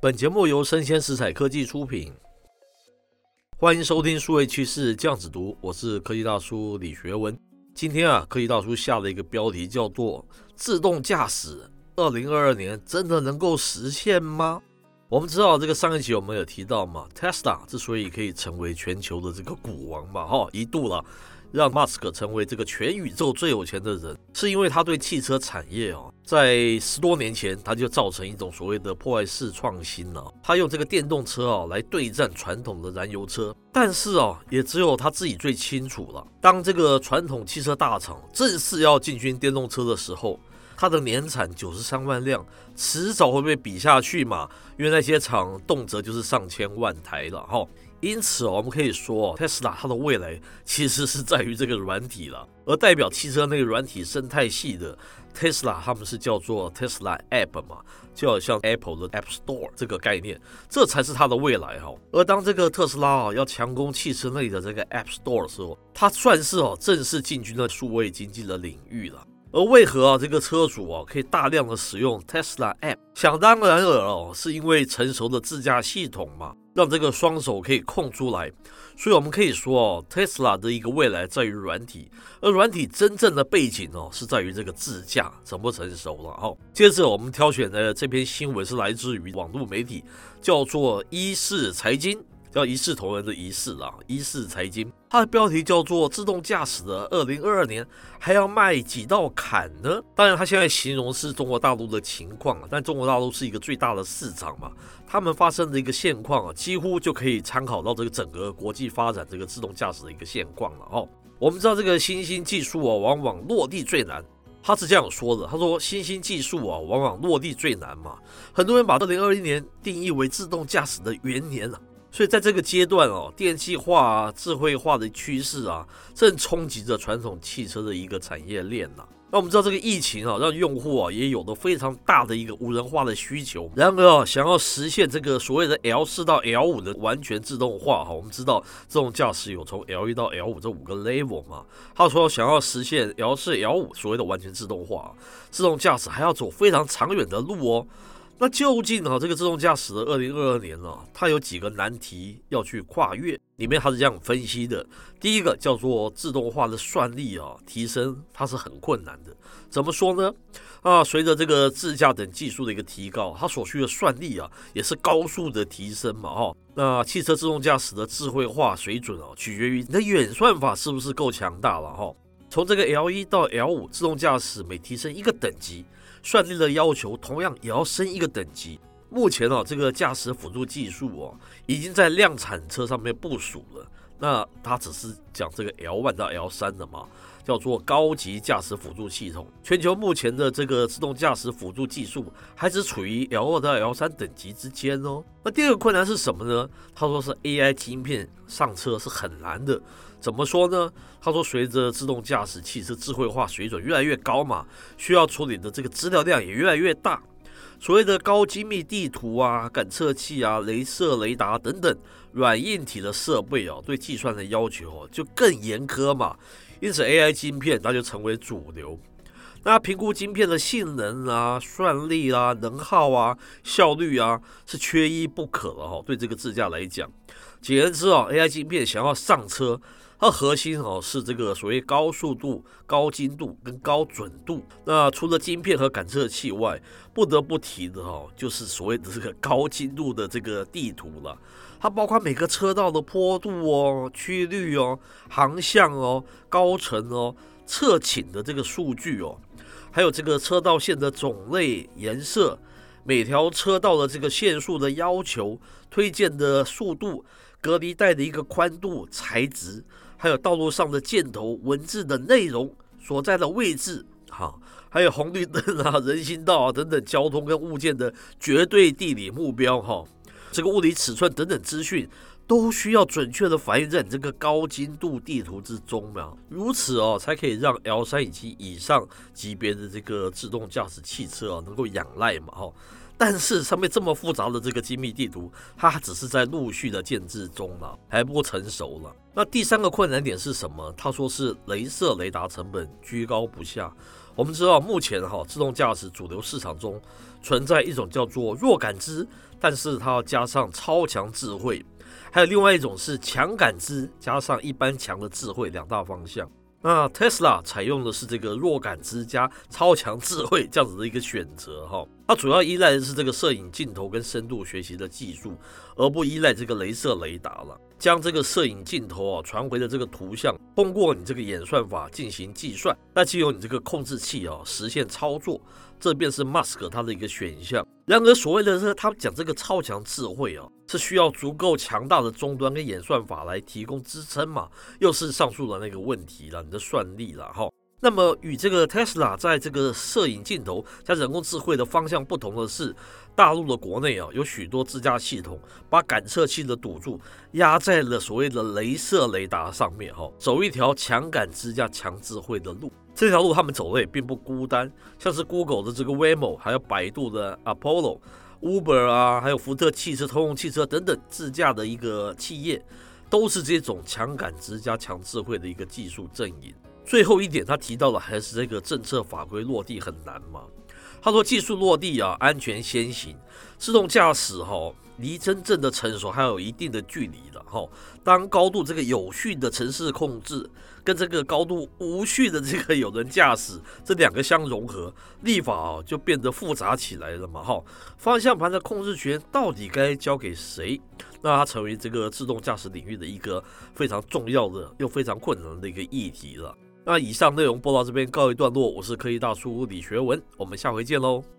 本节目由生鲜食材科技出品，欢迎收听数位趋势酱子读，我是科技大叔李学文。今天啊，科技大叔下了一个标题叫做“自动驾驶二零二二年真的能够实现吗？”我们知道这个上一集我们有提到嘛，Tesla 之所以可以成为全球的这个股王嘛，哈，一度了。让马斯克成为这个全宇宙最有钱的人，是因为他对汽车产业哦，在十多年前他就造成一种所谓的破坏式创新了。他用这个电动车啊来对战传统的燃油车，但是啊，也只有他自己最清楚了。当这个传统汽车大厂正式要进军电动车的时候，它的年产九十三万辆，迟早会被比下去嘛？因为那些厂动辄就是上千万台了哈。因此，我们可以说，Tesla 它的未来其实是在于这个软体了。而代表汽车那个软体生态系的 Tesla，他们是叫做 Tesla App 嘛，就好像 Apple 的 App Store 这个概念，这才是它的未来哈。而当这个特斯拉啊要强攻汽车内的这个 App Store 的时候，它算是哦正式进军了数位经济的领域了。而为何啊这个车主啊可以大量的使用 Tesla App？想当然尔哦，是因为成熟的自驾系统嘛。让这个双手可以空出来，所以我们可以说哦，Tesla 的一个未来在于软体，而软体真正的背景哦是在于这个自驾成不成熟了哦。接着我们挑选的这篇新闻是来自于网络媒体，叫做一世财经。叫一视同仁的一视啊，一视财经，它的标题叫做“自动驾驶的二零二二年还要迈几道坎呢？”当然，它现在形容是中国大陆的情况啊，但中国大陆是一个最大的市场嘛，他们发生的一个现况啊，几乎就可以参考到这个整个国际发展这个自动驾驶的一个现况了哦。我们知道这个新兴技术啊，往往落地最难，他是这样说的，他说新兴技术啊，往往落地最难嘛，很多人把二零二一年定义为自动驾驶的元年啊。所以在这个阶段哦，电气化啊、智慧化的趋势啊，正冲击着传统汽车的一个产业链呐。那我们知道这个疫情啊，让用户啊也有了非常大的一个无人化的需求。然而啊，想要实现这个所谓的 L 四到 L 五的完全自动化哈，我们知道自动驾驶有从 L 一到 L 五这五个 level 嘛。他说想要实现 L 四 L 五所谓的完全自动化，自动驾驶还要走非常长远的路哦。那究竟啊，这个自动驾驶的二零二二年啊，它有几个难题要去跨越？里面它是这样分析的：第一个叫做自动化的算力啊提升，它是很困难的。怎么说呢？啊，随着这个自驾等技术的一个提高，它所需的算力啊也是高速的提升嘛。哈，那汽车自动驾驶的智慧化水准啊，取决于你的远算法是不是够强大了。哈，从这个 L 一到 L 五，自动驾驶每提升一个等级。算力的要求同样也要升一个等级。目前啊，这个驾驶辅助技术哦，已经在量产车上面部署了。那它只是讲这个 L1 到 L 三的嘛，叫做高级驾驶辅助系统。全球目前的这个自动驾驶辅助技术还只处于 L 二到 L 三等级之间哦。那第二个困难是什么呢？他说是 AI 芯片上车是很难的。怎么说呢？他说，随着自动驾驶汽车智慧化水准越来越高嘛，需要处理的这个资料量也越来越大。所谓的高精密地图啊、感测器啊、雷射雷达等等软硬体的设备哦，对计算的要求哦就更严苛嘛。因此，AI 晶片它就成为主流。那评估晶片的性能啊、算力啊、能耗啊、效率啊，是缺一不可的哈。对这个自驾来讲，简言之啊，AI 晶片想要上车。它核心哦是这个所谓高速度、高精度跟高准度。那除了晶片和感测器外，不得不提的哦，就是所谓的这个高精度的这个地图了。它包括每个车道的坡度哦、曲率哦、航向哦、高程哦、侧倾的这个数据哦，还有这个车道线的种类、颜色、每条车道的这个限速的要求、推荐的速度、隔离带的一个宽度、材质。还有道路上的箭头、文字的内容所在的位置，哈，还有红绿灯啊、人行道啊等等交通跟物件的绝对地理目标，哈，这个物理尺寸等等资讯都需要准确的反映在你这个高精度地图之中嘛，如此哦，才可以让 L 三以及以上级别的这个自动驾驶汽车啊能够仰赖嘛，哈。但是上面这么复杂的这个精密地图，它只是在陆续的建制中了，还不成熟了。那第三个困难点是什么？他说是雷射雷达成本居高不下。我们知道目前哈自动驾驶主流市场中存在一种叫做弱感知，但是它要加上超强智慧，还有另外一种是强感知加上一般强的智慧两大方向。那 Tesla 采用的是这个弱感知加超强智慧这样子的一个选择哈，它主要依赖的是这个摄影镜头跟深度学习的技术，而不依赖这个镭射雷达了。将这个摄影镜头啊传回的这个图像，通过你这个演算法进行计算，那就由你这个控制器啊实现操作，这便是 Musk 它的一个选项。然而，所谓的这他讲这个超强智慧啊，是需要足够强大的终端跟演算法来提供支撑嘛？又是上述的那个问题了，你的算力了哈。那么与这个 Tesla 在这个摄影镜头加人工智慧的方向不同的是，大陆的国内啊有许多自驾系统把感测器的赌注压在了所谓的雷射雷达上面哈，走一条强感知加强智慧的路。这条路他们走的也并不孤单，像是 Google 的这个 Waymo，还有百度的 Apollo、Uber 啊，还有福特汽车、通用汽车等等自驾的一个企业，都是这种强感知加强智慧的一个技术阵营。最后一点，他提到的还是这个政策法规落地很难嘛？他说技术落地啊，安全先行，自动驾驶哈，离真正的成熟还有一定的距离的哈。当高度这个有序的城市控制跟这个高度无序的这个有人驾驶这两个相融合，立法就变得复杂起来了嘛哈。方向盘的控制权到底该交给谁？那它成为这个自动驾驶领域的一个非常重要的又非常困难的一个议题了。那以上内容播到这边告一段落，我是科技大叔李学文，我们下回见喽。